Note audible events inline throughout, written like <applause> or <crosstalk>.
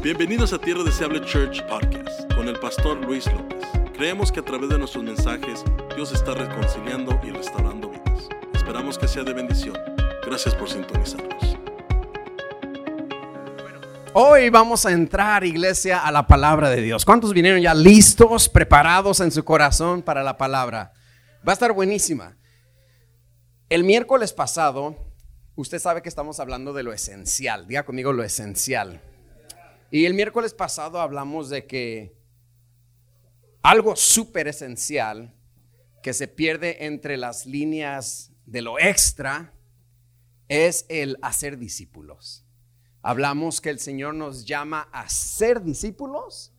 Bienvenidos a Tierra Deseable Church Podcast con el pastor Luis López. Creemos que a través de nuestros mensajes Dios está reconciliando y restaurando vidas. Esperamos que sea de bendición. Gracias por sintonizarnos. Hoy vamos a entrar, iglesia, a la palabra de Dios. ¿Cuántos vinieron ya listos, preparados en su corazón para la palabra? Va a estar buenísima. El miércoles pasado, usted sabe que estamos hablando de lo esencial. Diga conmigo lo esencial. Y el miércoles pasado hablamos de que algo súper esencial que se pierde entre las líneas de lo extra es el hacer discípulos. Hablamos que el Señor nos llama a ser discípulos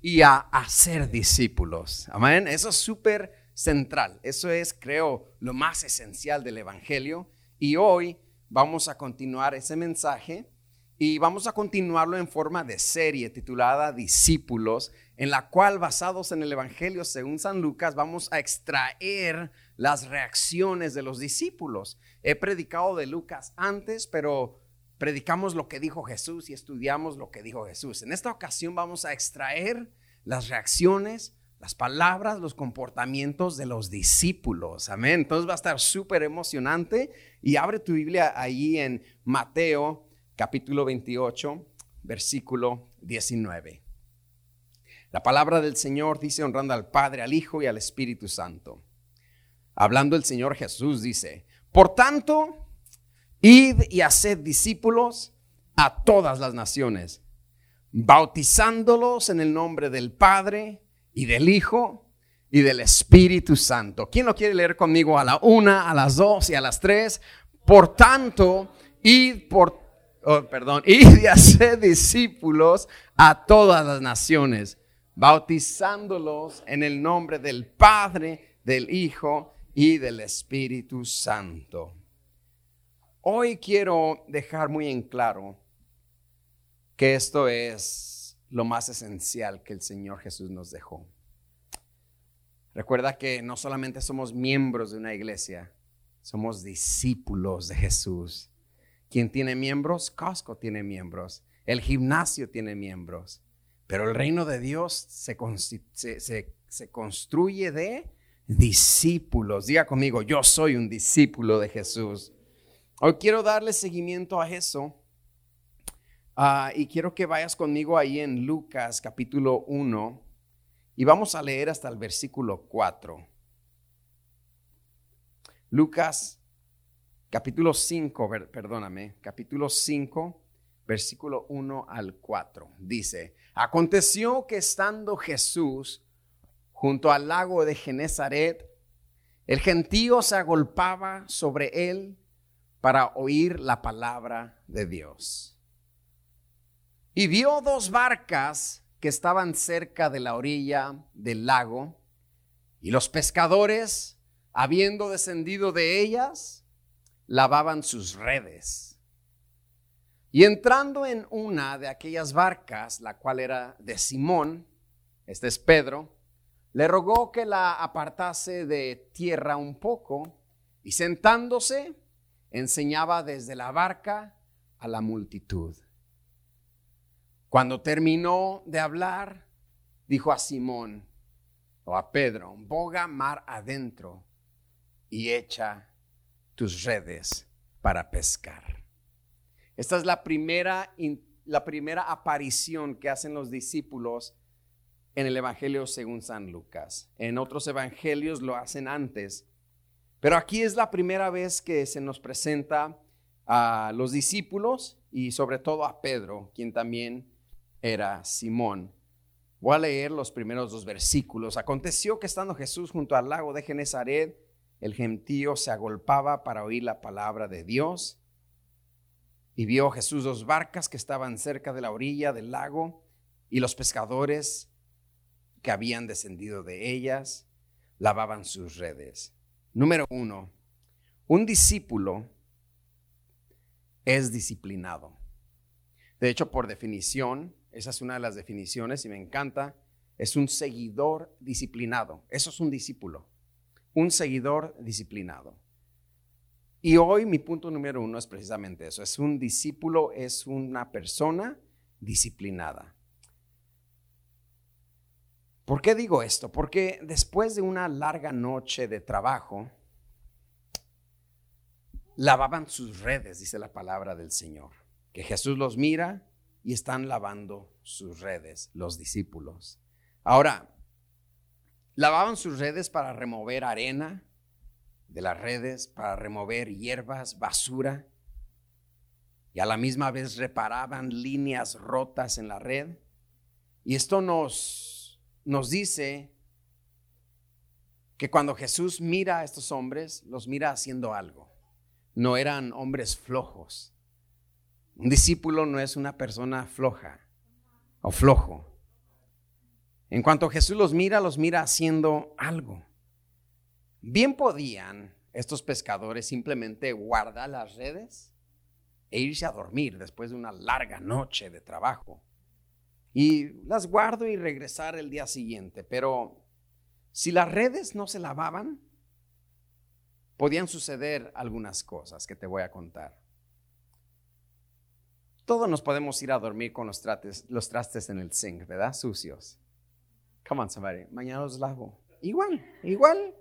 y a hacer discípulos. Amén. Eso es súper central. Eso es, creo, lo más esencial del Evangelio. Y hoy vamos a continuar ese mensaje y vamos a continuarlo en forma de serie titulada Discípulos, en la cual basados en el Evangelio según San Lucas vamos a extraer las reacciones de los discípulos. He predicado de Lucas antes, pero predicamos lo que dijo Jesús y estudiamos lo que dijo Jesús. En esta ocasión vamos a extraer las reacciones, las palabras, los comportamientos de los discípulos. Amén. Entonces va a estar súper emocionante y abre tu Biblia ahí en Mateo capítulo 28, versículo 19. La palabra del Señor dice honrando al Padre, al Hijo y al Espíritu Santo. Hablando el Señor Jesús dice, por tanto, id y haced discípulos a todas las naciones, bautizándolos en el nombre del Padre y del Hijo y del Espíritu Santo. ¿Quién lo quiere leer conmigo a la una, a las dos y a las tres? Por tanto, id por oh, perdón, <laughs> y de hacer discípulos a todas las naciones, bautizándolos en el nombre del Padre, del Hijo y del Espíritu Santo. Hoy quiero dejar muy en claro que esto es lo más esencial que el Señor Jesús nos dejó. Recuerda que no solamente somos miembros de una iglesia, somos discípulos de Jesús. Quien tiene miembros, Costco tiene miembros, el gimnasio tiene miembros, pero el reino de Dios se, se, construye de discípulos. Diga conmigo, yo soy un discípulo de Jesús. Hoy quiero darle seguimiento a eso ah, y quiero que vayas conmigo ahí en Lucas capítulo 1 y vamos a leer hasta el versículo 4. Lucas capítulo 5, perdóname, capítulo 5, versículo 1 al 4. Dice, aconteció que estando Jesús junto al lago de Genezaret, el gentío se agolpaba sobre él para oír la palabra de Dios. Y vio dos barcas que estaban cerca de la orilla del lago, y los pescadores, habiendo descendido de ellas, lavaban sus redes. Y entrando en una de aquellas barcas, la cual era de Simón, este es Pedro, le rogó que la apartase de tierra un poco y sentándose enseñaba desde la barca a la multitud. Cuando terminó de hablar, dijo a Simón o a Pedro, boga mar adentro y echa tus redes para pescar. Esta es la primera, la primera aparición que hacen los discípulos en el Evangelio según San Lucas. En otros evangelios lo hacen antes, pero aquí es la primera vez que se nos presenta a los discípulos y sobre todo a Pedro, quien también era Simón. Voy a leer los primeros dos versículos. Aconteció que estando Jesús junto al lago de Genezaret, el gentío se agolpaba para oír la palabra de Dios. Y vio Jesús dos barcas que estaban cerca de la orilla del lago y los pescadores que habían descendido de ellas lavaban sus redes. Número uno, un discípulo es disciplinado. De hecho, por definición, esa es una de las definiciones y me encanta, es un seguidor disciplinado. Eso es un discípulo un seguidor disciplinado. Y hoy mi punto número uno es precisamente eso. Es un discípulo, es una persona disciplinada. ¿Por qué digo esto? Porque después de una larga noche de trabajo, lavaban sus redes, dice la palabra del Señor. Que Jesús los mira y están lavando sus redes, los discípulos. Ahora, lavaban sus redes para remover arena de las redes, para remover hierbas, basura, y a la misma vez reparaban líneas rotas en la red. Y esto nos nos dice que cuando Jesús mira a estos hombres, los mira haciendo algo. No eran hombres flojos. Un discípulo no es una persona floja o flojo. En cuanto Jesús los mira, los mira haciendo algo. Bien podían estos pescadores simplemente guardar las redes e irse a dormir después de una larga noche de trabajo y las guardo y regresar el día siguiente. Pero si las redes no se lavaban, podían suceder algunas cosas que te voy a contar. Todos nos podemos ir a dormir con los, los trastes en el zinc, ¿verdad? Sucios. Come on, somebody. Mañana los lavo. Igual, igual.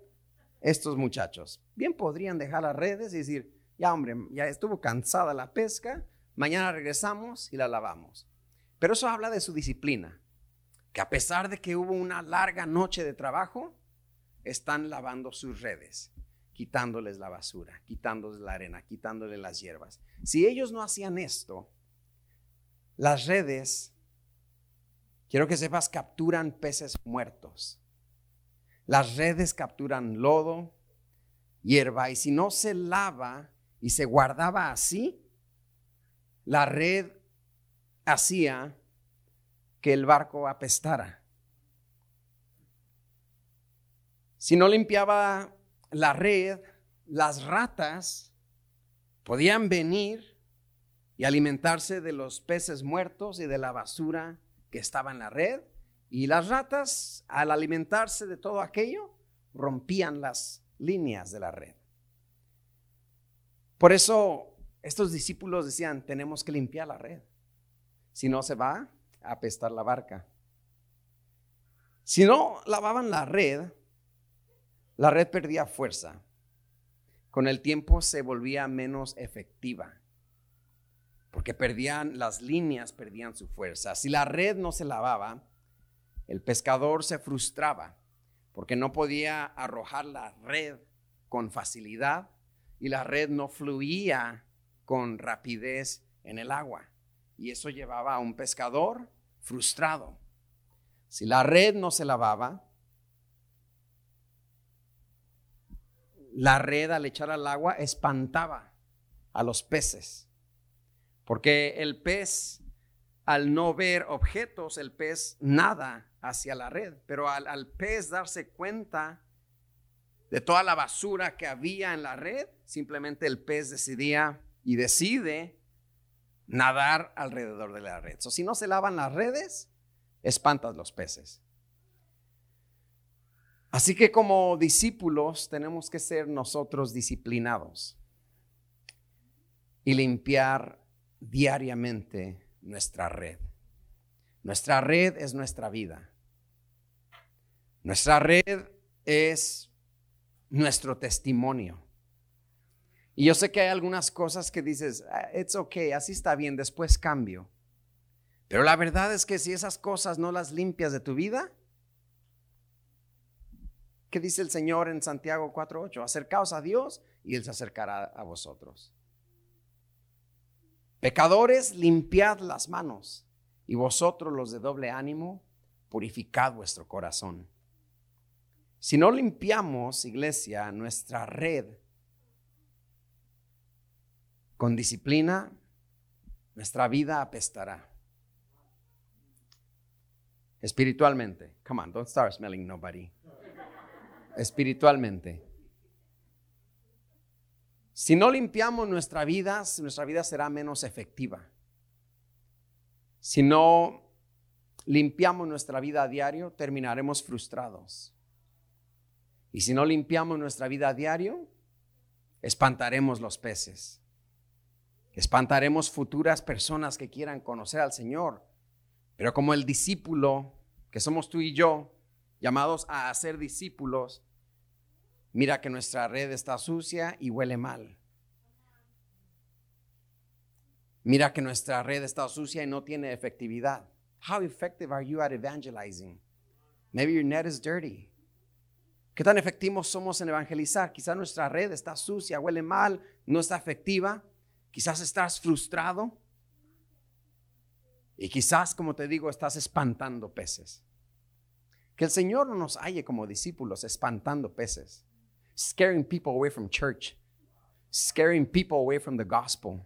Estos muchachos bien podrían dejar las redes y decir, ya hombre, ya estuvo cansada la pesca, mañana regresamos y la lavamos. Pero eso habla de su disciplina, que a pesar de que hubo una larga noche de trabajo, están lavando sus redes, quitándoles la basura, quitándoles la arena, quitándoles las hierbas. Si ellos no hacían esto, las redes, quiero que sepas, capturan peces muertos. Las redes capturan lodo, hierba, y si no se lava y se guardaba así, la red hacía que el barco apestara. Si no limpiaba la red, las ratas podían venir y alimentarse de los peces muertos y de la basura que estaba en la red. Y las ratas, al alimentarse de todo aquello, rompían las líneas de la red. Por eso estos discípulos decían, tenemos que limpiar la red. Si no, se va a apestar la barca. Si no lavaban la red, la red perdía fuerza. Con el tiempo se volvía menos efectiva, porque perdían las líneas, perdían su fuerza. Si la red no se lavaba, el pescador se frustraba, porque no podía arrojar la red con facilidad y la red no fluía con rapidez en el agua y eso llevaba a un pescador frustrado. Si la red no se lavaba, la red al echar al agua espantaba a los peces, porque el pez, al no ver objetos, el pez nada hacia la red, pero al, pez darse cuenta de toda la basura que había en la red, simplemente el pez decidía y decide nadar alrededor de la red. si no se lavan las redes, espantas los peces. Así que como discípulos tenemos que ser nosotros disciplinados y limpiar diariamente nuestra red. Nuestra red es nuestra vida. Nuestra red es nuestro testimonio. Y yo sé que hay algunas cosas que dices, ah, it's okay, así está bien, después cambio. Pero la verdad es que si esas cosas no las limpias de tu vida, ¿qué dice el Señor en Santiago 4.8? Acercaos a Dios y Él se acercará a vosotros. Pecadores, limpiad las manos y vosotros los de doble ánimo, purificad vuestro corazón. Si no limpiamos, iglesia, nuestra red, con disciplina, nuestra vida apestará. Espiritualmente. Come on, don't start smelling nobody. Espiritualmente. Si no limpiamos nuestra vida, nuestra vida será menos efectiva. Si no limpiamos nuestra vida a diario, terminaremos frustrados. Y si no limpiamos nuestra vida a diario, espantaremos los peces. Espantaremos futuras personas que quieran conocer al Señor Pero como el discípulo, que somos tú y yo, llamados a ser discípulos, mira que nuestra red está sucia y huele mal. Mira que nuestra red está sucia y no tiene efectividad. How effective are you at evangelizing? Maybe your net is dirty. ¿Qué tan efectivos somos en evangelizar? Quizás nuestra red está sucia, huele mal, no está efectiva. Quizás estás frustrado. Y quizás, como te digo, estás espantando peces. Que el Señor no nos halle como discípulos espantando peces. Scaring people away from church. Scaring people away from the gospel.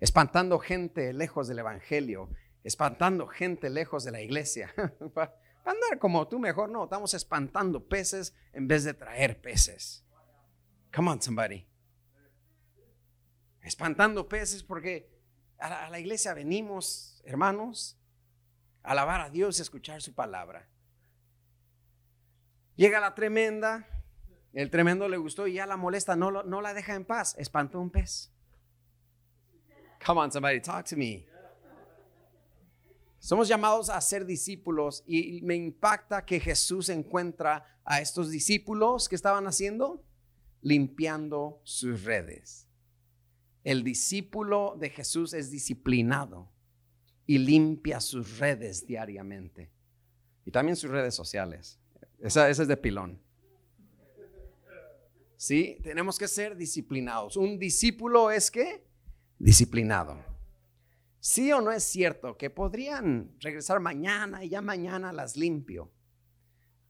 Espantando gente lejos del evangelio. Espantando gente lejos de la iglesia. <laughs> andar como tú mejor no, estamos espantando peces en vez de traer peces. Come on, somebody. Espantando peces porque a la, iglesia venimos, hermanos, a alabar a Dios y escuchar su palabra. Llega la tremenda, el tremendo le gustó y ya la molesta, no, no la deja en paz, espantó un pez. Come on, somebody, talk to me. Somos llamados a ser discípulos y me impacta que Jesús encuentra a estos discípulos que estaban haciendo limpiando sus redes. El discípulo de Jesús es disciplinado y limpia sus redes diariamente. Y también sus redes sociales. Esa, es de pilón. Sí, tenemos que ser disciplinados. Un discípulo es que disciplinado. ¿Sí o no es cierto que podrían regresar mañana y ya mañana las limpio?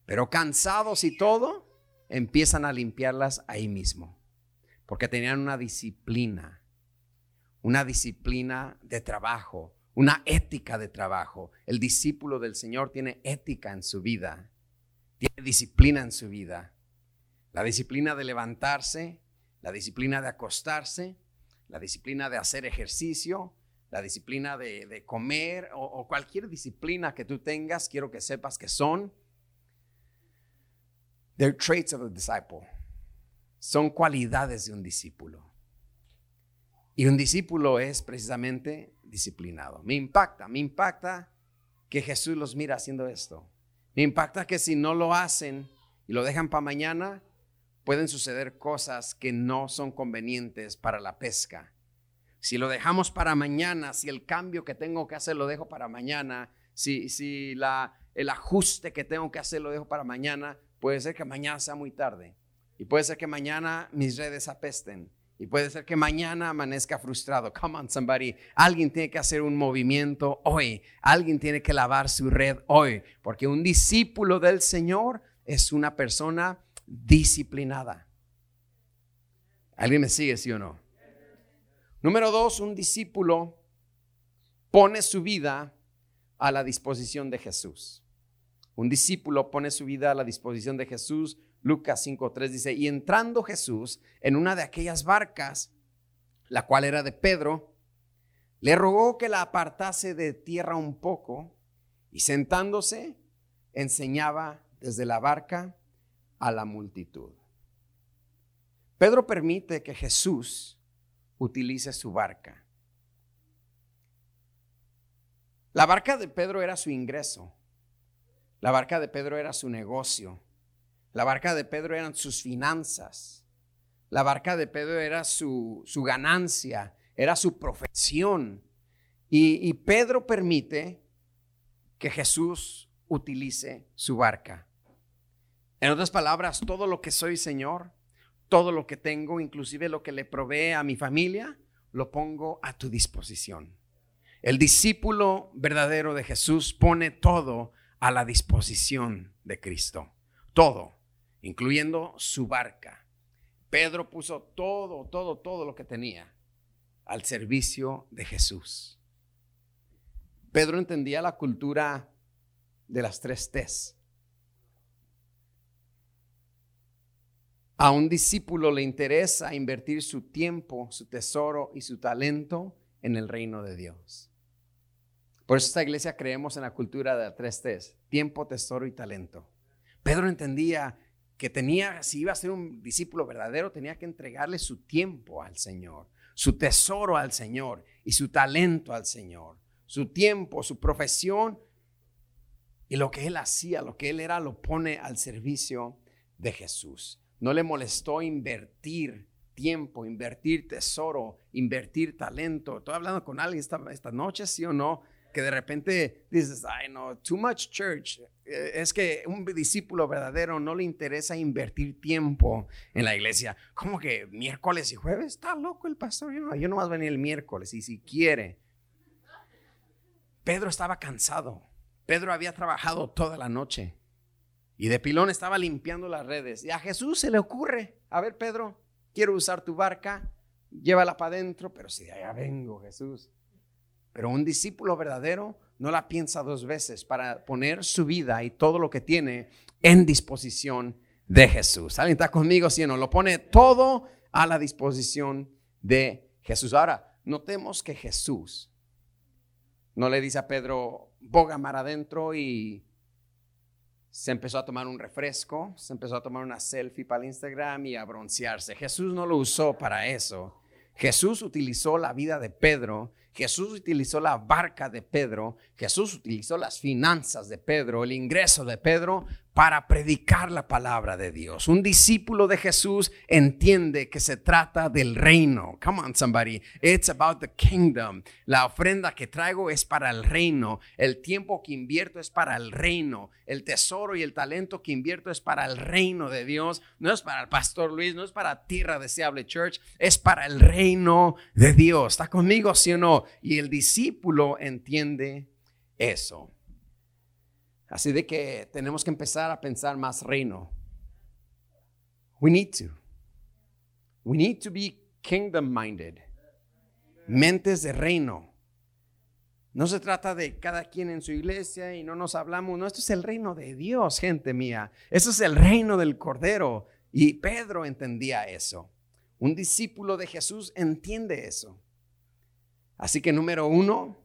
Pero cansados y todo, empiezan a limpiarlas ahí mismo. Porque tenían una disciplina, una disciplina de trabajo, una ética de trabajo. El discípulo del Señor tiene ética en su vida, tiene disciplina en su vida. La disciplina de levantarse, la disciplina de acostarse, la disciplina de hacer ejercicio, la disciplina de, comer o, cualquier disciplina que tú tengas, quiero que sepas que son they're traits of a disciple. Son cualidades de un discípulo. Y un discípulo es precisamente disciplinado. Me impacta, me impacta que Jesús los mira haciendo esto. Me impacta que si no lo hacen y lo dejan para mañana, pueden suceder cosas que no son convenientes para la pesca si lo dejamos para mañana, si el cambio que tengo que hacer lo dejo para mañana, si, si la, el ajuste que tengo que hacer lo dejo para mañana, puede ser que mañana sea muy tarde. Y puede ser que mañana mis redes apesten. Y puede ser que mañana amanezca frustrado. Come on, somebody. Alguien tiene que hacer un movimiento hoy. Alguien tiene que lavar su red hoy. Porque un discípulo del Señor es una persona disciplinada. ¿Alguien me sigue, sí o no? Número dos, un discípulo pone su vida a la disposición de Jesús. Un discípulo pone su vida a la disposición de Jesús. Lucas 5.3 dice, y entrando Jesús en una de aquellas barcas, la cual era de Pedro, le rogó que la apartase de tierra un poco y sentándose enseñaba desde la barca a la multitud. Pedro permite que Jesús utilice su barca. La barca de Pedro era su ingreso. La barca de Pedro era su negocio. La barca de Pedro eran sus finanzas. La barca de Pedro era su, ganancia, era su profesión. Y, y Pedro permite que Jesús utilice su barca. En otras palabras, todo lo que soy, Señor, todo lo que tengo, inclusive lo que le provee a mi familia, lo pongo a tu disposición. El discípulo verdadero de Jesús pone todo a la disposición de Cristo. Todo, incluyendo su barca. Pedro puso todo, todo, todo lo que tenía al servicio de Jesús. Pedro entendía la cultura de las tres T's. A un discípulo le interesa invertir su tiempo, su tesoro y su talento en el reino de Dios. Por eso esta iglesia creemos en la cultura de tres T's, tiempo, tesoro y talento. Pedro entendía que tenía, si iba a ser un discípulo verdadero, tenía que entregarle su tiempo al Señor, su tesoro al Señor y su talento al Señor. Su tiempo, su profesión Y lo que él hacía, lo que él era, lo pone al servicio de Jesús. No le molestó invertir tiempo, invertir tesoro, invertir talento. Estoy hablando con alguien esta, esta noche, sí o no, que de repente dices, ay no, too much church. Eh, es que un discípulo verdadero no le interesa invertir tiempo en la iglesia. ¿Cómo que miércoles y jueves? Está loco el pastor. Yo no, yo no más venir el miércoles y si quiere. Pedro estaba cansado. Pedro había trabajado toda la noche y de pilón estaba limpiando las redes. Y a Jesús se le ocurre, a ver Pedro, quiero usar tu barca, llévala para adentro, pero si de allá vengo Jesús. Pero un discípulo verdadero no la piensa dos veces para poner su vida y todo lo que tiene en disposición de Jesús. ¿Alguien está conmigo? Si no, lo pone todo a la disposición de Jesús. Ahora, notemos que Jesús no le dice a Pedro, boga mar adentro y se empezó a tomar un refresco, se empezó a tomar una selfie para el Instagram y a broncearse. Jesús no lo usó para eso. Jesús utilizó la vida de Pedro Jesús utilizó la barca de Pedro, Jesús utilizó las finanzas de Pedro, el ingreso de Pedro para predicar la palabra de Dios. Un discípulo de Jesús entiende que se trata del reino. Come on, somebody. It's about the kingdom. La ofrenda que traigo es para el reino. El tiempo que invierto es para el reino. El tesoro y el talento que invierto es para el reino de Dios. No es para el pastor Luis, no es para Tierra Deseable Church, es para el reino de Dios. ¿Está conmigo, sí o no? Y el discípulo entiende eso. Así de que tenemos que empezar a pensar más reino. We need to. We need to be kingdom minded. Mentes de reino. No se trata de cada quien en su iglesia y no nos hablamos. No, esto es el reino de Dios, gente mía. Esto es el reino del Cordero. Y Pedro entendía eso. Un discípulo de Jesús entiende eso. Así que número uno,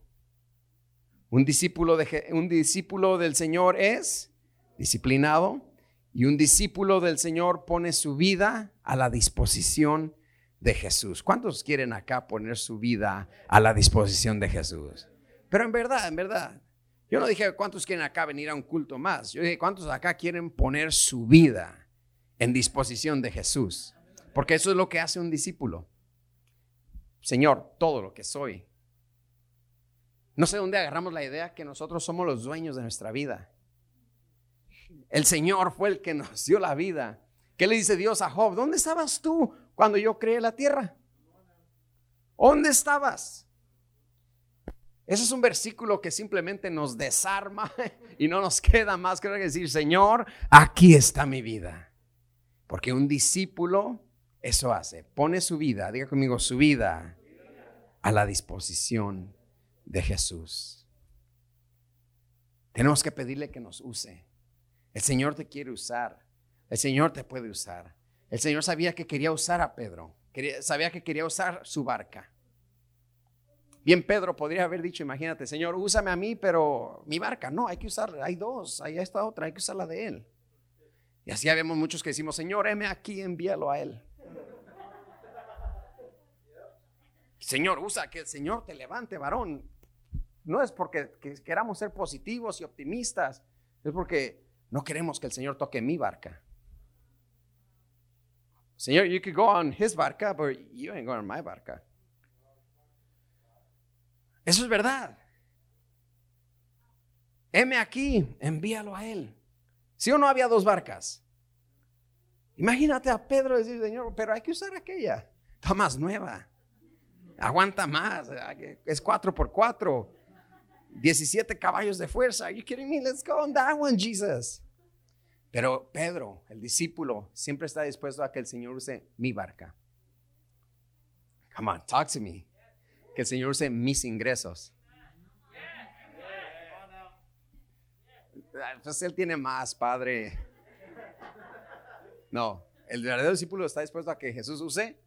un discípulo, de, un discípulo del Señor es disciplinado y un discípulo del Señor pone su vida a la disposición de Jesús. ¿Cuántos quieren acá poner su vida a la disposición de Jesús? Pero en verdad, en verdad, yo no dije cuántos quieren acá venir a un culto más. Yo dije cuántos acá quieren poner su vida en disposición de Jesús. Porque eso es lo que hace un discípulo. Señor, todo lo que soy, no sé dónde agarramos la idea que nosotros somos los dueños de nuestra vida. El Señor fue el que nos dio la vida. ¿Qué le dice Dios a Job? ¿Dónde estabas tú cuando yo creé la tierra? ¿Dónde estabas? Ese es un versículo que simplemente nos desarma <laughs> y no nos queda más que decir, Señor, aquí está mi vida. Porque un discípulo eso hace, pone su vida, diga conmigo, su vida a la disposición de Jesús. Tenemos que pedirle que nos use. El Señor te quiere usar. El Señor te puede usar. El Señor sabía que quería usar a Pedro. sabía que quería usar su barca. Bien, Pedro podría haber dicho, imagínate, Señor, úsame a mí, pero mi barca, no, hay que usar, hay dos, hay esta otra, hay que usar la de Él. Y así vemos muchos que decimos, Señor, heme aquí, envíalo a Él. Señor, usa que el Señor te levante, varón no es porque queramos ser positivos y optimistas, es porque no queremos que el Señor toque mi barca. Señor, you could go on his barca, but you ain't going on my barca. Eso es verdad. Heme aquí, envíalo a él. Si o no había dos barcas. Imagínate a Pedro decir, Señor, pero hay que usar aquella. Está más nueva. Aguanta más. Es cuatro por cuatro. 17 caballos de fuerza. Are you kidding me? Let's go on that one, Jesus. Pero Pedro, el discípulo, siempre está dispuesto a que el Señor use mi barca. Come on, talk to me. Que el Señor use mis ingresos. Entonces él tiene más, Padre. No, el verdadero discípulo está dispuesto a que Jesús use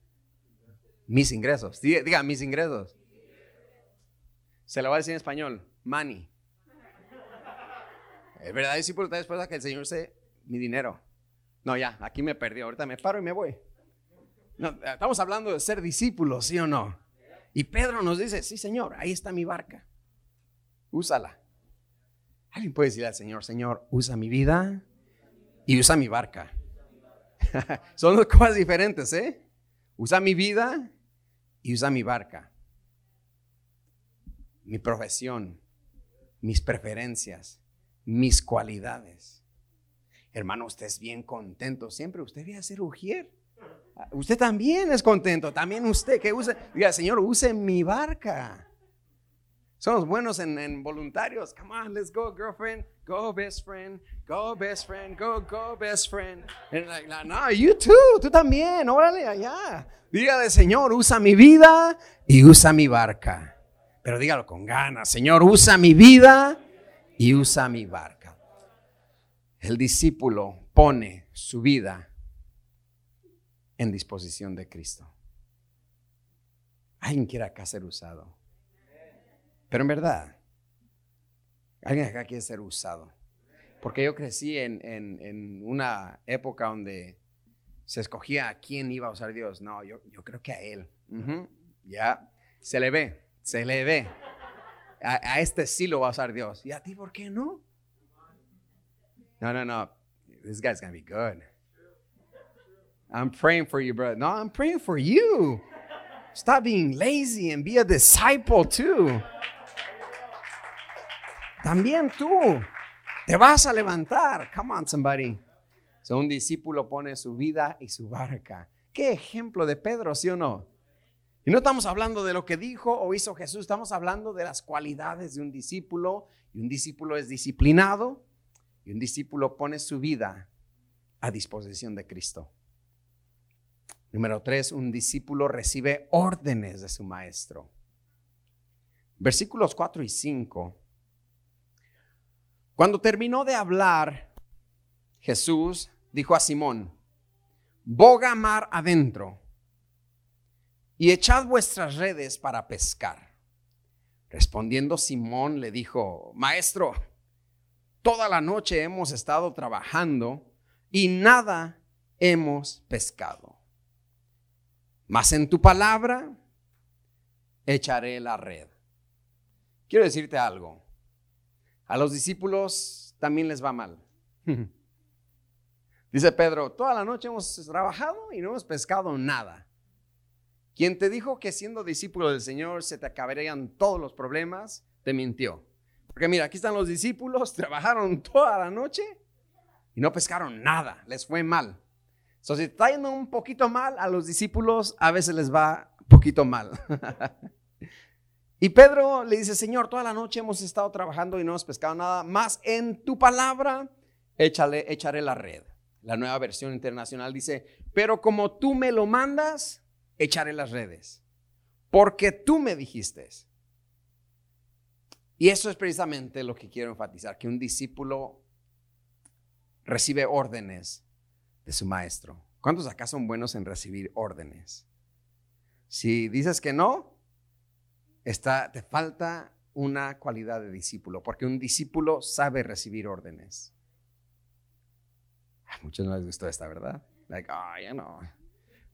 mis ingresos. Diga, diga mis ingresos. Se lo va a decir en español money. Es verdad, discípulo está dispuesto a que el Señor se mi dinero. No, ya, aquí me perdió. Ahorita me paro y me voy. estamos hablando de ser discípulos, ¿sí o no? Y Pedro nos dice, sí, Señor, ahí está mi barca. Úsala. Alguien puede decirle al Señor, Señor, usa mi vida y usa mi barca. <laughs> Son dos cosas diferentes, ¿eh? Usa mi vida y usa mi barca. Mi profesión, mis preferencias, mis cualidades. Hermano, usted es bien contento. Siempre usted debe hacer ujier. Usted también es contento. También usted que use, diga, Señor, use mi barca. Somos buenos en, voluntarios. Come on, let's go, girlfriend. Go, best friend. Go, best friend. Go, go, best friend. no, you too. Tú también. Órale allá. Dígale, Señor, usa mi vida y usa mi barca. Pero dígalo con ganas. Señor, usa mi vida y usa mi barca. El discípulo pone su vida en disposición de Cristo. Alguien quiere acá ser usado. Pero en verdad, alguien acá quiere ser usado. Porque yo crecí en, una época donde se escogía a quién iba a usar Dios. No, yo, yo creo que a Él. Ya, se le ve, se le ve. A, este sí lo va a usar Dios. ¿Y a ti por qué no? No, no, no. This guy's going to be good. I'm praying for you, brother. No, I'm praying for you. Stop being lazy and be a disciple too. También tú te vas a levantar. Come on, somebody. So, un discípulo pone su vida y su barca. Qué ejemplo de Pedro, ¿sí o no? Y no estamos hablando de lo que dijo o hizo Jesús, estamos hablando de las cualidades de un discípulo. Y un discípulo es disciplinado y un discípulo pone su vida a disposición de Cristo. Número tres, un discípulo recibe órdenes de su maestro. Versículos 4 y 5 cuando terminó de hablar, Jesús dijo a Simón, boga mar adentro y echad vuestras redes para pescar. Respondiendo Simón le dijo, Maestro, toda la noche hemos estado trabajando y nada hemos pescado. Mas en tu palabra echaré la red. Quiero decirte algo. A los discípulos también les va mal. <laughs> Dice Pedro, toda la noche hemos trabajado y no hemos pescado nada. Quien te dijo que siendo discípulo del Señor se te acabarían todos los problemas, te mintió. Porque mira, aquí están los discípulos, <laughs> trabajaron toda la noche y no pescaron nada, les fue mal. So, si está yendo un poquito mal, a los discípulos a veces les va un poquito mal. <laughs> Y Pedro le dice, Señor, toda la noche hemos estado trabajando y no hemos pescado nada, más en tu palabra échale, echaré la red. La nueva versión internacional dice, pero como tú me lo mandas, echaré las redes, porque tú me dijiste. Y eso es precisamente lo que quiero enfatizar, que un discípulo recibe órdenes de su maestro. ¿Cuántos acá son buenos en recibir órdenes? Si dices que no, te falta una cualidad de discípulo, porque un discípulo sabe recibir órdenes. A muchos no les gustó esta, ¿verdad? Like, oh, you know,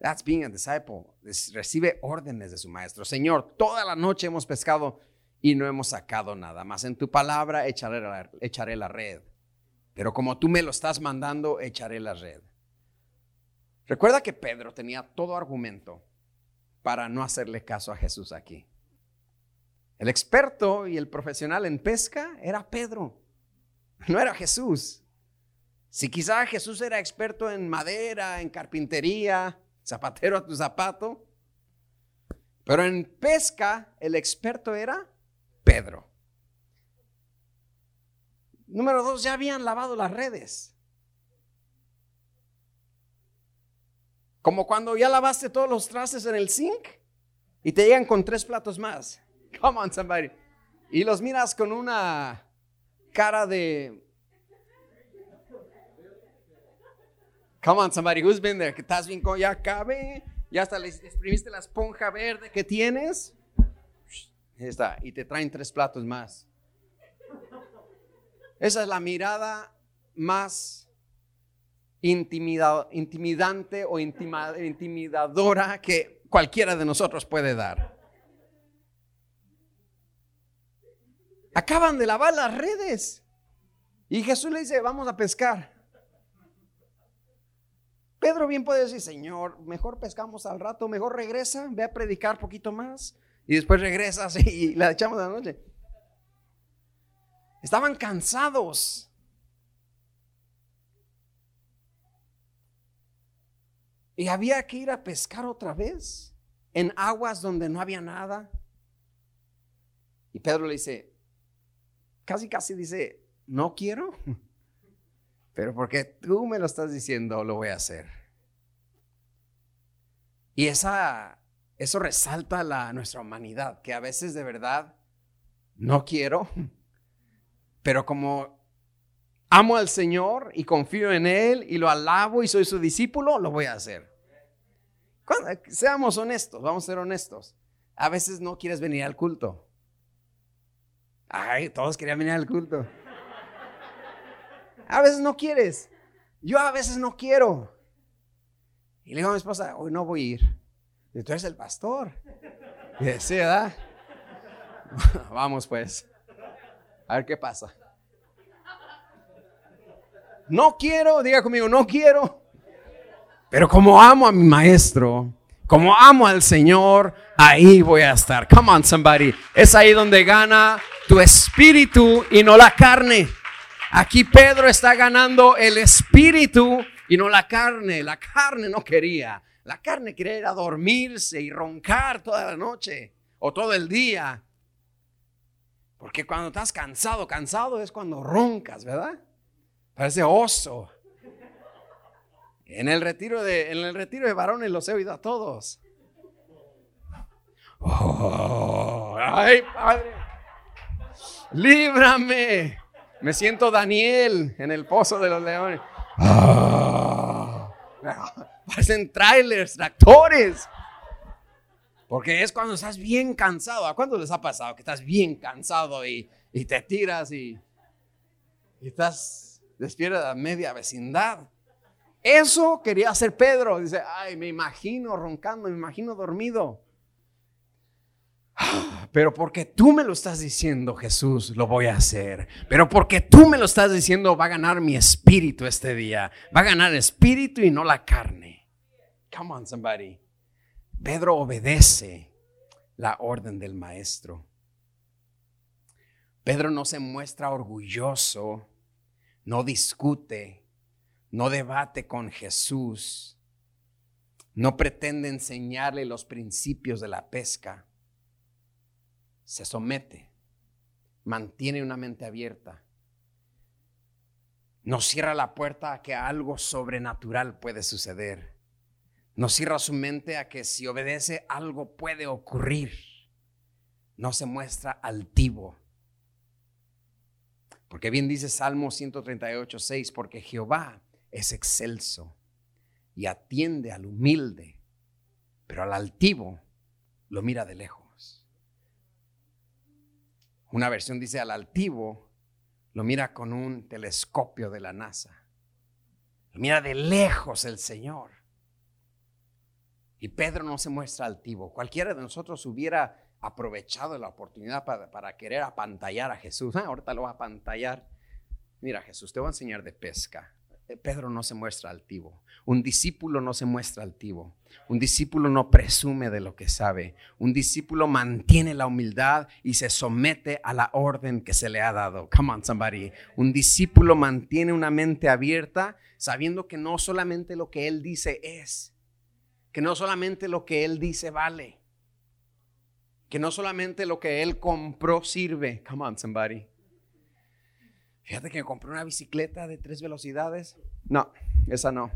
that's being a disciple. Recibe órdenes de su maestro. Señor, toda la noche hemos pescado y no hemos sacado nada más. En tu palabra echaré la, echaré la red. Pero como tú me lo estás mandando, echaré la red. Recuerda que Pedro tenía todo argumento para no hacerle caso a Jesús aquí. El experto y el profesional en pesca era Pedro, no era Jesús. Si quizá Jesús era experto en madera, en carpintería, zapatero a tu zapato, pero en pesca el experto era Pedro. Número dos, ya habían lavado las redes. Como cuando ya lavaste todos los trastes en el zinc y te llegan con tres platos más. <laughs> Come on, somebody. Y los miras con una cara de. Come on, somebody who's been there. Que estás bien ya cabe. Ya hasta le exprimiste la esponja verde que tienes. Ahí está. Y te traen tres platos más. Esa es la mirada más intimidante o intimidadora que cualquiera de nosotros puede dar. Acaban de lavar las redes. Y Jesús le dice, vamos a pescar. Pedro bien puede decir, Señor, mejor pescamos al rato, mejor regresa, ve a predicar poquito más y después regresas <laughs> y la echamos de la noche. Estaban cansados. Y había que ir a pescar otra vez en aguas donde no había nada. Y Pedro le dice, casi casi dice, no quiero, <laughs> pero porque tú me lo estás diciendo, lo voy a hacer. Y esa, eso resalta la, nuestra humanidad, que a veces de verdad no quiero, <laughs> pero como amo al Señor y confío en Él y lo alabo y soy su discípulo, lo voy a hacer. seamos honestos, vamos a ser honestos. A veces no quieres venir al culto. Ay, todos querían venir al culto. A veces no quieres. Yo a veces no quiero. Y le digo a mi esposa, hoy no voy a ir. Y tú eres el pastor. Y dice. <laughs> Vamos pues. A ver qué pasa. No quiero, diga conmigo, no quiero. Pero como amo a mi maestro, como amo al Señor, ahí voy a estar. Come on, somebody. Es ahí donde gana tu espíritu y no la carne. Aquí Pedro está ganando el espíritu y no la carne. La carne no quería. La carne quería ir a dormirse y roncar toda la noche o todo el día. Porque cuando estás cansado, cansado es cuando roncas, ¿verdad? Parece oso. En el retiro de, en el retiro de varones los he oído a todos. Oh, ay, Padre, líbrame. Me siento Daniel en el pozo de los leones. Ah, parecen trailers, tractores. Porque es cuando estás bien cansado. ¿A cuándo les ha pasado que estás bien cansado y, te tiras y, y estás despierta a media vecindad? Eso quería hacer Pedro. Dice, ay, me imagino roncando, me imagino dormido. <gasps> Pero porque tú me lo estás diciendo, Jesús, lo voy a hacer. Pero porque tú me lo estás diciendo, va a ganar mi espíritu este día. Va a ganar espíritu y no la carne. Come on, somebody. Pedro obedece la orden del maestro. Pedro no se muestra orgulloso, no discute, no debate con Jesús, no pretende enseñarle los principios de la pesca se somete, mantiene una mente abierta, no cierra la puerta a que algo sobrenatural puede suceder, no cierra su mente a que si obedece algo puede ocurrir, no se muestra altivo. Porque bien dice Salmo 138, 6, porque Jehová es excelso y atiende al humilde, pero al altivo lo mira de lejos. Una versión dice al altivo, lo mira con un telescopio de la NASA. Lo mira de lejos el Señor. Y Pedro no se muestra altivo. Cualquiera de nosotros hubiera aprovechado la oportunidad para, querer apantallar a Jesús. Ah, ahorita lo va a apantallar. Mira, Jesús, te voy a enseñar de pesca. Eh, Pedro no se muestra altivo. Un discípulo no se muestra altivo. Un discípulo no presume de lo que sabe. Un discípulo mantiene la humildad y se somete a la orden que se le ha dado. Come on, somebody. Un discípulo mantiene una mente abierta sabiendo que no solamente lo que él dice es, que no solamente lo que él dice vale, que no solamente lo que él compró sirve. Come on, somebody. Fíjate que compré una bicicleta de tres velocidades. No, esa no.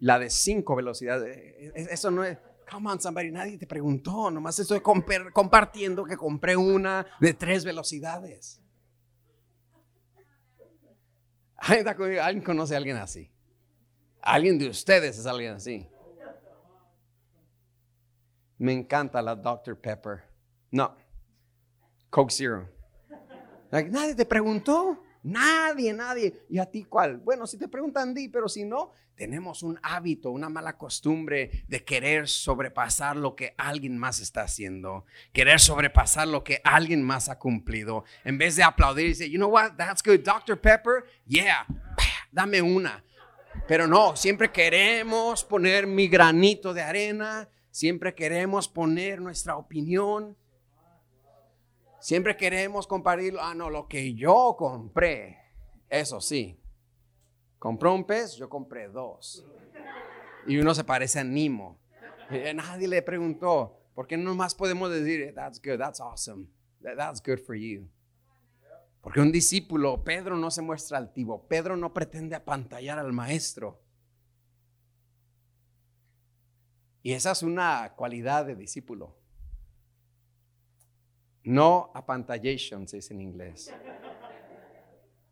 La de cinco velocidades. E, e, eso no es. Come on, somebody. Nadie te preguntó. Nomás estoy compartiendo que compré una de tres velocidades. ¿Alguien conoce a alguien así? ¿Alguien de ustedes es alguien así? Me encanta la Dr. Pepper. No. Coke Zero. nadie te preguntó. Nadie, nadie. ¿Y a ti cuál? Bueno, si te preguntan, di, pero si no, tenemos un hábito, una mala costumbre de querer sobrepasar lo que alguien más está haciendo, querer sobrepasar lo que alguien más ha cumplido. En vez de aplaudir y decir, you know what, that's good, Dr. Pepper, yeah, dame una. Pero no, siempre queremos poner mi granito de arena, siempre queremos poner nuestra opinión. Siempre queremos compartir, ah, no, lo que yo compré, eso sí. Compró un pez, yo compré dos. Y uno se parece a Nimo. nadie le preguntó, ¿por qué no más podemos decir, that's good, that's awesome, that's good for you? Porque un discípulo, Pedro no se muestra altivo, Pedro no pretende apantallar al maestro. Y esa es una cualidad de discípulo. No apantallation, se dice en inglés.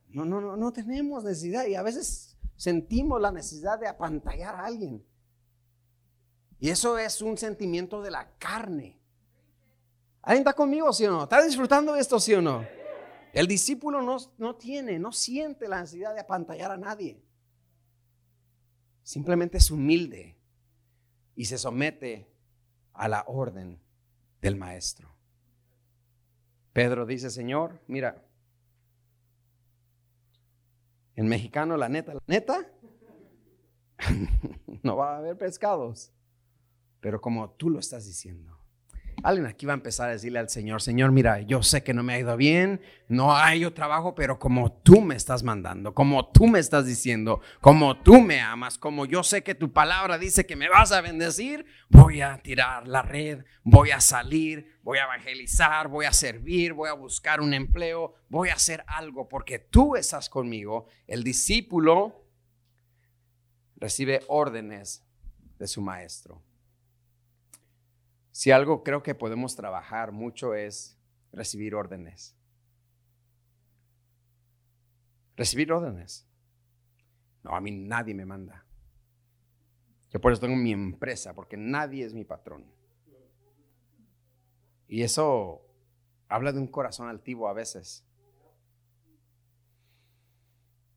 No, no, no, no tenemos necesidad y a veces sentimos la necesidad de apantallar a alguien. Y eso es un sentimiento de la carne. ¿Alguien está conmigo, sí o no? ¿Está disfrutando de esto, sí o no? El discípulo no, no tiene, no siente la necesidad de apantallar a nadie. Simplemente es humilde y se somete a la orden del maestro. Pedro dice, Señor, mira, en mexicano la neta, la neta, <laughs> no va a haber pescados, pero como tú lo estás diciendo, Alguien aquí va a empezar a decirle al Señor, Señor, mira, yo sé que no me ha ido bien, no hay yo trabajo, pero como tú me estás mandando, como tú me estás diciendo, como tú me amas, como yo sé que tu palabra dice que me vas a bendecir, voy a tirar la red, voy a salir, voy a evangelizar, voy a servir, voy a buscar un empleo, voy a hacer algo porque tú estás conmigo. El discípulo recibe órdenes de su maestro. Si algo creo que podemos trabajar mucho es recibir órdenes. Recibir órdenes. No, a mí nadie me manda. Yo por eso tengo mi empresa, porque nadie es mi patrón. Y eso habla de un corazón altivo a veces.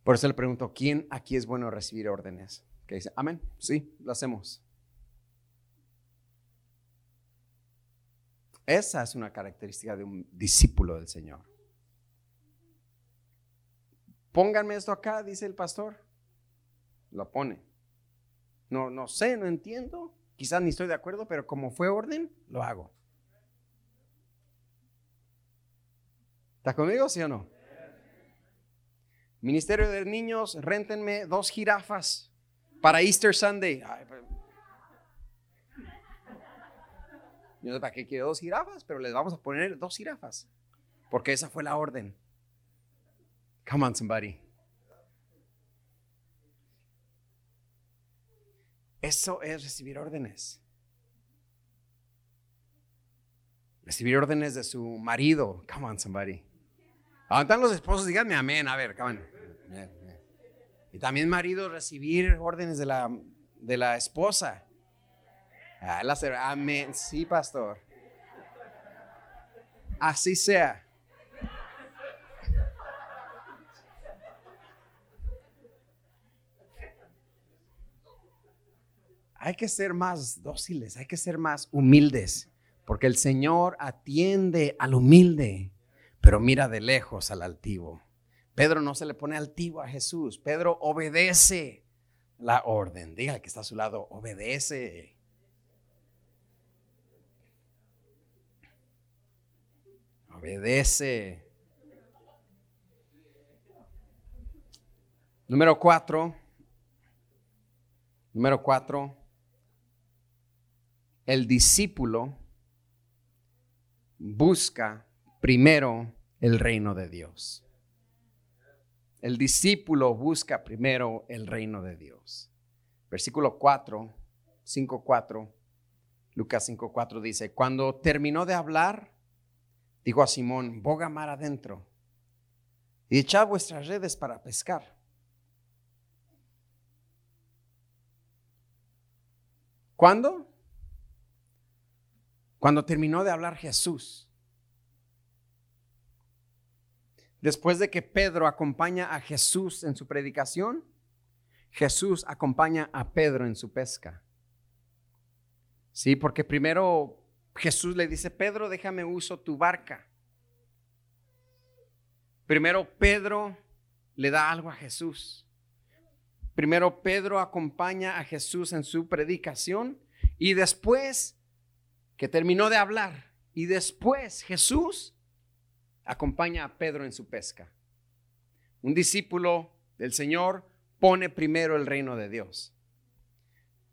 Por eso le pregunto, ¿quién aquí es bueno recibir órdenes? Que dice, amén, sí, lo hacemos. Esa es una característica de un discípulo del Señor. Pónganme esto acá, dice el pastor. Lo pone. No, no sé, no entiendo. Quizás ni estoy de acuerdo, pero como fue orden, lo hago. ¿Está conmigo, sí o no? Ministerio de Niños, réntenme dos jirafas para Easter Sunday. Yo no sé para qué quiero dos jirafas, pero les vamos a poner dos jirafas. Porque esa fue la orden. Come on, somebody. Eso es recibir órdenes. Recibir órdenes de su marido. Come on, somebody. están los esposos, díganme amén. A ver, come on. Y también marido recibir órdenes de la, de la esposa. Ah, amén. Sí, pastor. Así sea. Hay que ser más dóciles, hay que ser más humildes, porque el Señor atiende al humilde, pero mira de lejos al altivo. Pedro no se le pone altivo a Jesús, Pedro obedece la orden. Diga que está a su lado, obedece. Obedece. Número cuatro. Número cuatro. El discípulo busca primero el reino de Dios. El discípulo busca primero el reino de Dios. Versículo 4, 5, 4, Lucas 5, 4 dice, cuando terminó de hablar, dijo a Simón, boga mar adentro y echad vuestras redes para pescar. ¿Cuándo? Cuando terminó de hablar Jesús. Después de que Pedro acompaña a Jesús en su predicación, Jesús acompaña a Pedro en su pesca. Sí, porque primero Jesús le dice, Pedro, déjame uso tu barca. Primero Pedro le da algo a Jesús. Primero Pedro acompaña a Jesús en su predicación y después que terminó de hablar y después Jesús acompaña a Pedro en su pesca. Un discípulo del Señor pone primero el reino de Dios.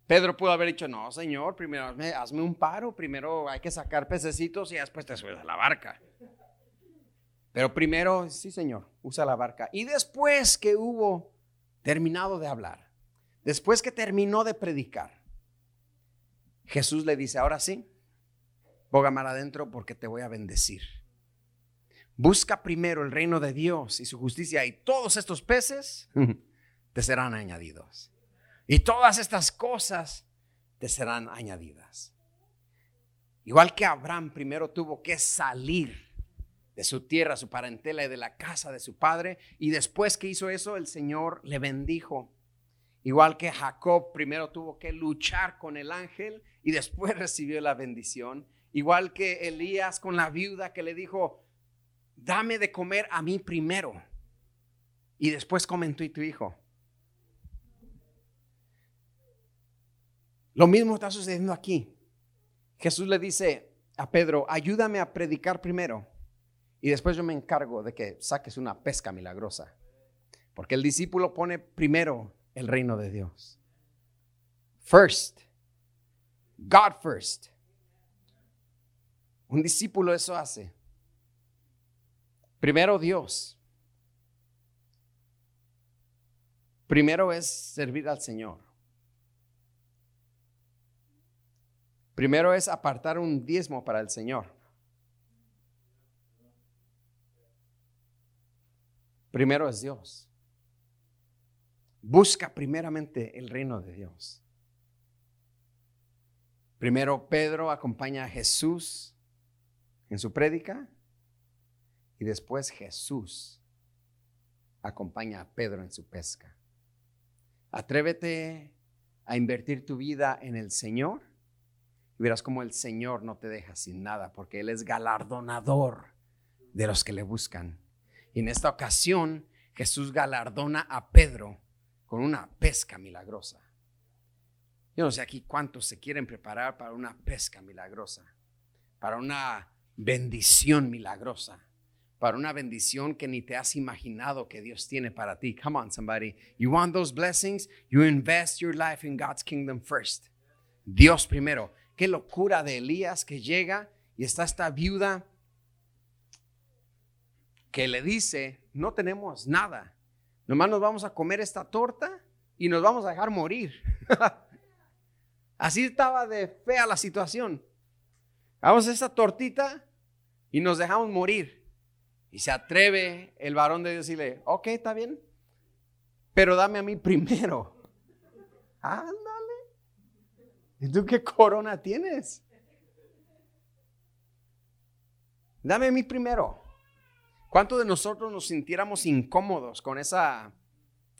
Pedro pudo haber dicho, no, Señor, primero hazme, un paro, primero hay que sacar pececitos y después te subes a la barca. Pero primero, sí, Señor, usa la barca. Y después que hubo terminado de hablar, después que terminó de predicar, Jesús le dice, ahora sí, boga mar adentro porque te voy a bendecir. Busca primero el reino de Dios y su justicia y todos estos peces te serán añadidos. Y todas estas cosas te serán añadidas. Igual que Abraham primero tuvo que salir de su tierra, su parentela y de la casa de su padre, y después que hizo eso, el Señor le bendijo. Igual que Jacob primero tuvo que luchar con el ángel y después <laughs> recibió la bendición. Igual que Elías con la viuda que le dijo, dame de comer a mí primero y después comen tú y tu hijo. Lo mismo está sucediendo aquí. Jesús le dice a Pedro, ayúdame a predicar primero y después yo me encargo de que saques una pesca milagrosa. Porque el discípulo pone primero el reino de Dios. First. God first. Un discípulo eso hace. Primero Dios. Primero es servir al Señor. Primero es apartar un diezmo para el Señor. Primero es Dios. Busca primeramente el reino de Dios. Primero Pedro acompaña a Jesús en su prédica y después Jesús acompaña a Pedro en su pesca. Atrévete a invertir tu vida en el Señor y verás cómo el Señor no te deja sin nada, porque Él es galardonador de los que le buscan. Y en esta ocasión Jesús galardona a Pedro con una pesca milagrosa. Yo no sé aquí cuántos se quieren preparar para una pesca milagrosa, para una bendición milagrosa para una bendición que ni te has imaginado que Dios tiene para ti. Come on, somebody. You want those blessings? You invest your life in God's kingdom first. Dios primero. Qué locura de Elías que llega y está esta viuda que le dice, no tenemos nada. Nomás nos vamos a comer esta torta y nos vamos a dejar morir. <laughs> Así estaba de fea la situación. Vamos a esta tortita y nos dejamos morir. Y se atreve el varón de Dios y le, ok, está bien, pero dame a mí <laughs> primero. Ándale. ¿Y tú qué corona tienes? Dame a mí primero. ¿Cuántos de nosotros nos sintiéramos incómodos con esa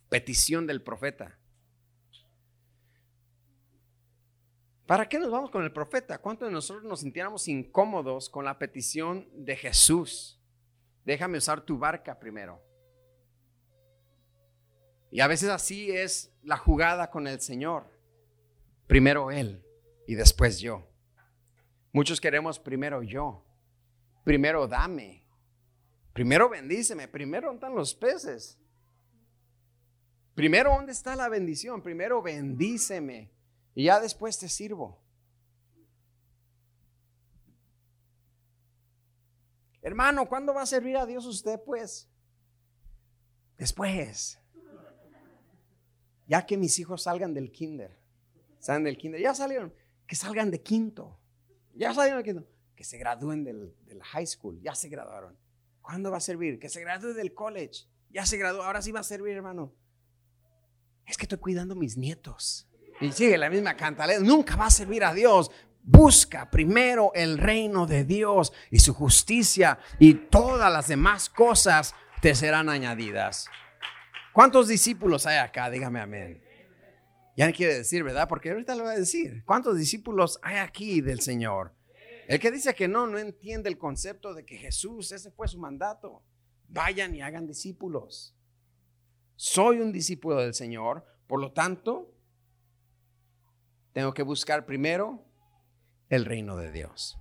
petición del profeta? ¿Para qué nos vamos con el profeta? ¿Cuántos de nosotros nos sintiéramos incómodos con la petición de Jesús? déjame usar tu barca primero. Y a veces así es la jugada con el Señor. Primero Él y después yo. Muchos queremos primero yo. Primero dame. Primero bendíceme. Primero están los peces. Primero, ¿dónde está la bendición? Primero bendíceme. Y ya después te sirvo. Hermano, ¿cuándo va a servir a Dios usted? Pues después. Ya que mis hijos salgan del kinder. Salgan del kinder. Ya salieron. Que salgan de quinto. Ya salieron de quinto. Que se gradúen del, del high school. Ya se graduaron. ¿Cuándo va a servir? Que se gradúe del college. Ya se graduó. Ahora sí va a servir, hermano. Es que estoy cuidando mis nietos. Y sigue la misma cantaleta. Nunca va a servir a Dios. Busca primero el reino de Dios y su justicia y todas las demás cosas te serán añadidas. ¿Cuántos discípulos hay acá? Dígame amén. Ya no quiere decir, ¿verdad? Porque ahorita lo voy a decir. ¿Cuántos discípulos hay aquí del Señor? El que dice que no, no entiende el concepto de que Jesús, ese fue su mandato. Vayan y hagan discípulos. Soy un discípulo del Señor, por lo tanto, tengo que buscar primero el reino de Dios.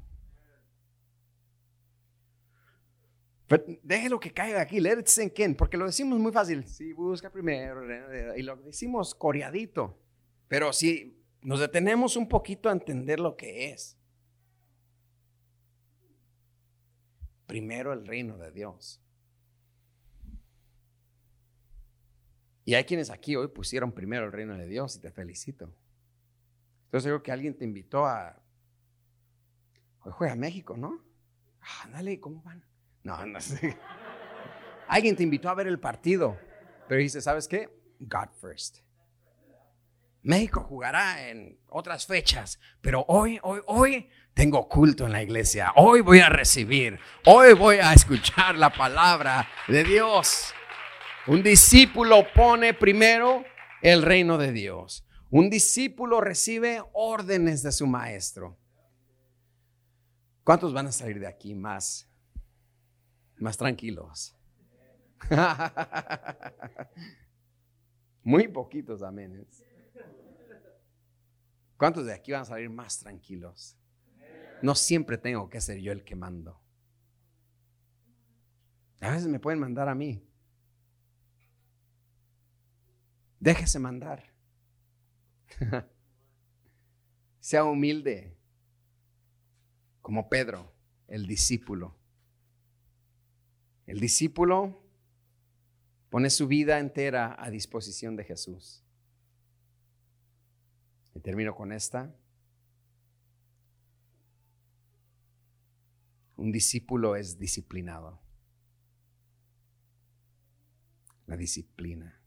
déjelo que caiga aquí, let it sink in, porque lo decimos muy fácil. Sí, busca primero, y lo decimos coreadito. Pero si nos detenemos un poquito a entender lo que es. Primero el reino de Dios. Y hay quienes aquí hoy pusieron primero el reino de Dios y te felicito. Entonces creo que alguien te invitó a... Hoy juega México, ¿no? Ah, dale, ¿cómo van? No, no sé. <laughs> Alguien te invitó a ver el partido, pero dice, ¿sabes qué? God first. México jugará en otras fechas, pero hoy, hoy, hoy tengo culto en la iglesia. Hoy voy a recibir, hoy voy a escuchar la palabra de Dios. Un discípulo pone primero el reino de Dios. Un discípulo recibe órdenes de su maestro. ¿Cuántos van a salir de aquí más, más tranquilos? <laughs> Muy poquitos, amén. ¿Cuántos de aquí van a salir más tranquilos? No siempre tengo que ser yo el que mando. A veces me pueden mandar a mí. Déjese mandar. <laughs> sea humilde, como Pedro, el discípulo. El discípulo pone su vida entera a disposición de Jesús. Y termino con esta. Un discípulo es disciplinado. La disciplina.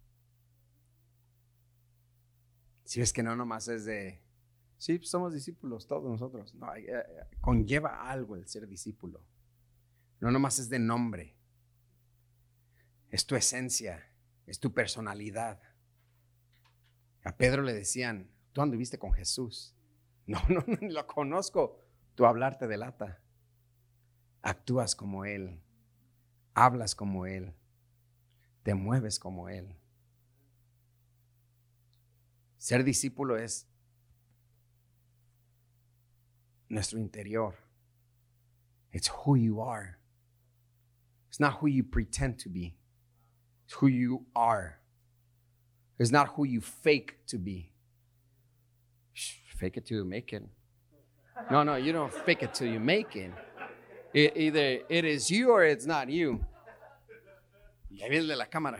Si ves que no nomás es de, sí, pues somos discípulos todos nosotros. No, eh, eh, conlleva algo el ser discípulo. No nomás es de nombre. Es tu esencia, es tu personalidad. A Pedro le decían, tú anduviste con Jesús. No, <laughs> no, no lo conozco. Tu hablar te delata. Actúas como Él. Hablas como Él. Te mueves como Él. Ser discípulo es nuestro interior. It's who you are. It's not who you pretend to be. It's who you are. It's not who you fake to be. Fake it till you make it. No, no, you don't fake it till you make it. it either it is you or it's not you. Y ahí viene la cámara.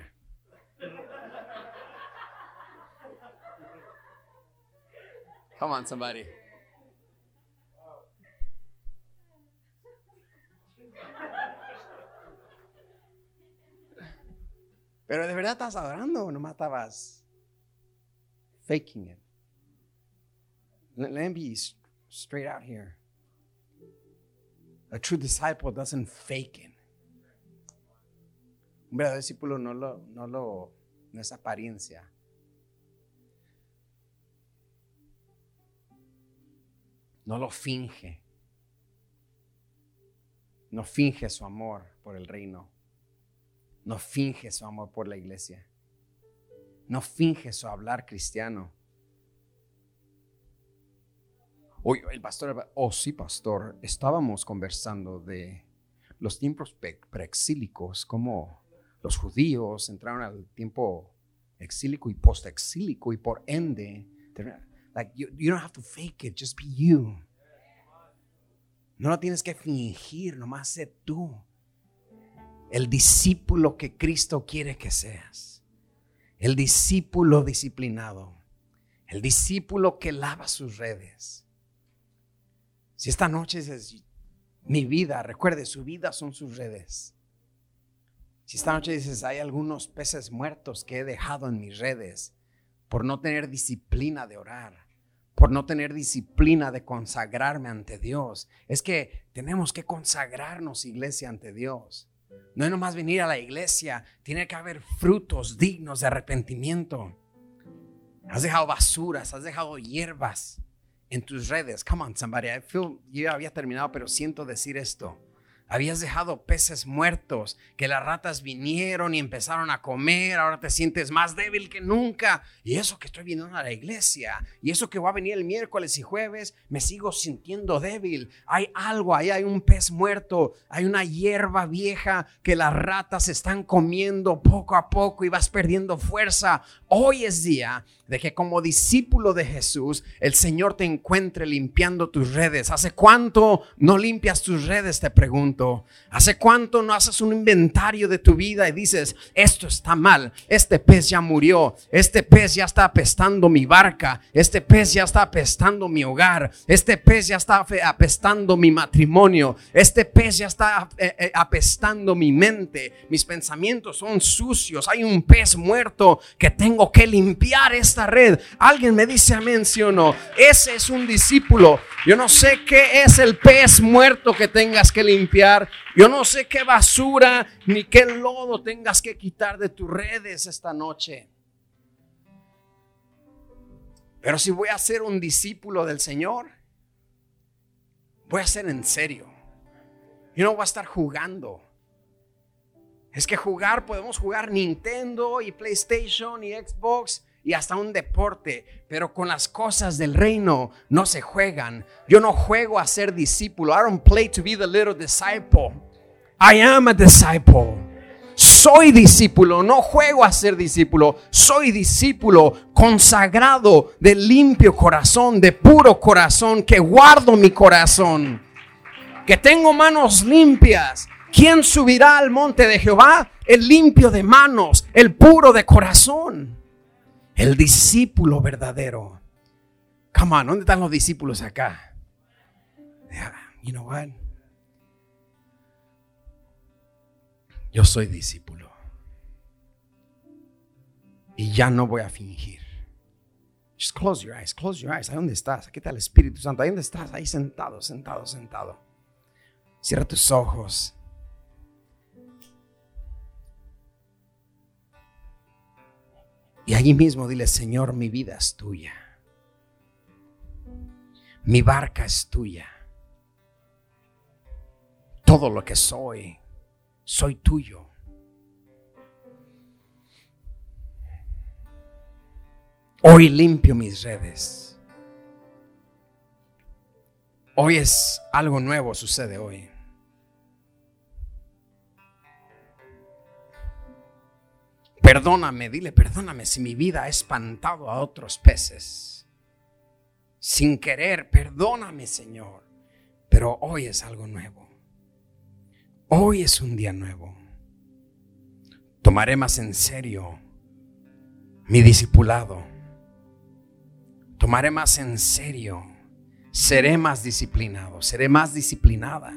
Come on, somebody. Pero de verdad estás adorando o nomás estabas faking it. Let, me be straight out here. A true disciple doesn't fake it. Un verdadero discípulo no lo, no lo, no es apariencia. No lo finge. No finge su amor por el reino. No finge su amor por la iglesia. No finge su hablar cristiano. Hoy el pastor, oh sí, pastor, estábamos conversando de los tiempos preexílicos, como los judíos entraron al tiempo exílico y postexílico y por ende Like you, you don't have to fake it, just be you. No lo tienes que fingir, nomás sé tú. El discípulo que Cristo quiere que seas. El discípulo disciplinado. El discípulo que lava sus redes. Si esta noche dices, mi vida, recuerde, su vida son sus redes. Si esta noche dices, hay algunos peces muertos que he dejado en mis redes, por no tener disciplina de orar, por no tener disciplina de consagrarme ante Dios. Es que tenemos que consagrarnos, iglesia, ante Dios. No es nomás venir a la iglesia, tiene que haber frutos dignos de arrepentimiento. Has dejado basuras, has dejado hierbas en tus redes. Come on, somebody. I feel, yo había terminado, pero siento decir esto. Habías dejado peces muertos, que las ratas vinieron y empezaron a comer, ahora te sientes más débil que nunca. Y eso que estoy viniendo a la iglesia, y eso que va a venir el miércoles y jueves, me sigo sintiendo débil. Hay algo, ahí hay un pez muerto, hay una hierba vieja que las ratas están comiendo poco a poco y vas perdiendo fuerza. Hoy es día de que como discípulo de Jesús, el Señor te encuentre limpiando tus redes. ¿Hace cuánto no limpias tus redes? Te pregunto. ¿Hace cuánto no haces un inventario de tu vida y dices, esto está mal, este pez ya murió, este pez ya está apestando mi barca, este pez ya está apestando mi hogar, este pez ya está apestando mi matrimonio, este pez ya está eh, eh, apestando mi mente, mis pensamientos son sucios, hay un pez muerto que tengo que limpiar esta red. Alguien me dice amén, sí o no. Ese es un discípulo. Yo no sé qué es el pez muerto que tengas que limpiar. Yo no sé qué basura ni qué lodo tengas que quitar de tus redes esta noche. Pero si voy a ser un discípulo del Señor, voy a ser en serio. Yo no voy a estar jugando. Es que jugar, podemos jugar Nintendo y PlayStation y Xbox y hasta un deporte, pero con las cosas del reino no se juegan. Yo no juego a ser discípulo. I don't play to be the little disciple. I am a disciple. Soy discípulo, no juego a ser discípulo. Soy discípulo consagrado de limpio corazón, de puro corazón, que guardo mi corazón, que tengo manos limpias. ¿Quién subirá al monte de Jehová? El limpio de manos, el puro de corazón. El discípulo verdadero. Come on, ¿dónde están los discípulos acá? You know what? Yo soy discípulo. Y ya no voy a fingir. Just close your eyes, close your eyes. ¿Ahí dónde estás? Aquí está el Espíritu Santo. ¿Ahí dónde estás? Ahí sentado, sentado, sentado. Cierra tus ojos. Y allí mismo dile, Señor, mi vida es tuya. Mi barca es tuya. Todo lo que soy, soy tuyo. Hoy limpio mis redes. Hoy es algo nuevo, sucede hoy. Perdóname, dile, perdóname si mi vida ha espantado a otros peces. Sin querer, perdóname, Señor. Pero hoy es algo nuevo. Hoy es un día nuevo. Tomaré más en serio mi discipulado. Tomaré más en serio. Seré más disciplinado. Seré más disciplinada.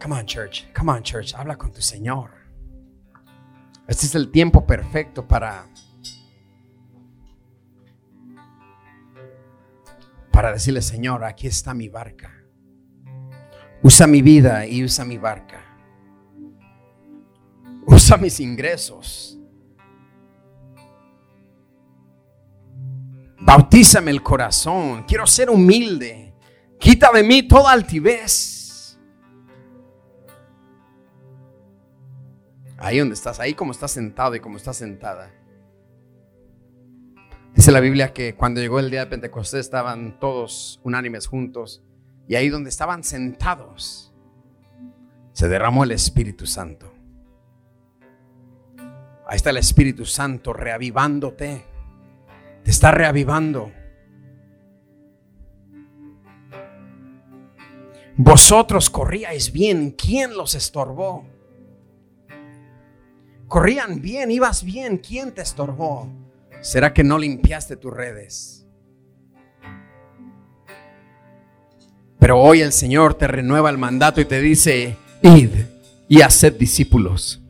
Come on, church. Come on, church. Habla con tu Señor. Este es el tiempo perfecto para para decirle, Señor, aquí está mi barca. Usa mi vida y usa mi barca. Usa mis ingresos. Bautízame el corazón. Quiero ser humilde. Quita de mí toda altivez. Ahí donde estás, ahí como estás sentado y como estás sentada. Dice la Biblia que cuando llegó el día de Pentecostés estaban todos unánimes juntos y ahí donde estaban sentados se derramó el Espíritu Santo. Ahí está el Espíritu Santo reavivándote. Te está reavivando. Vosotros corríais bien. ¿Quién los estorbó? Corrían bien, ibas bien. ¿Quién te estorbó? ¿Será que no limpiaste tus redes? Pero hoy el Señor te renueva el mandato y te dice, id y haced discípulos.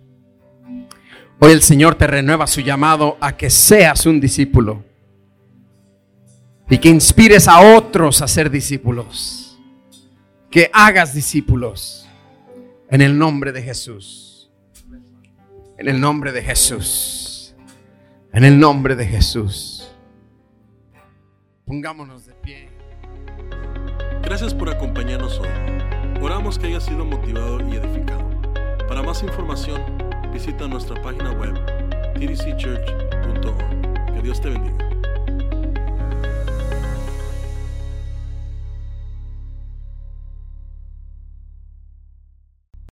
Hoy el Señor te renueva su llamado a que seas un discípulo y que inspires a otros a ser discípulos. que hagas discípulos. En el nombre de Jesús. En el nombre de Jesús. En el nombre de Jesús. Pongámonos de pie. Gracias por acompañarnos hoy. Oramos que haya sido motivado y edificado. Para más información, visita nuestra página web tdcchurch.org. Que Dios te bendiga.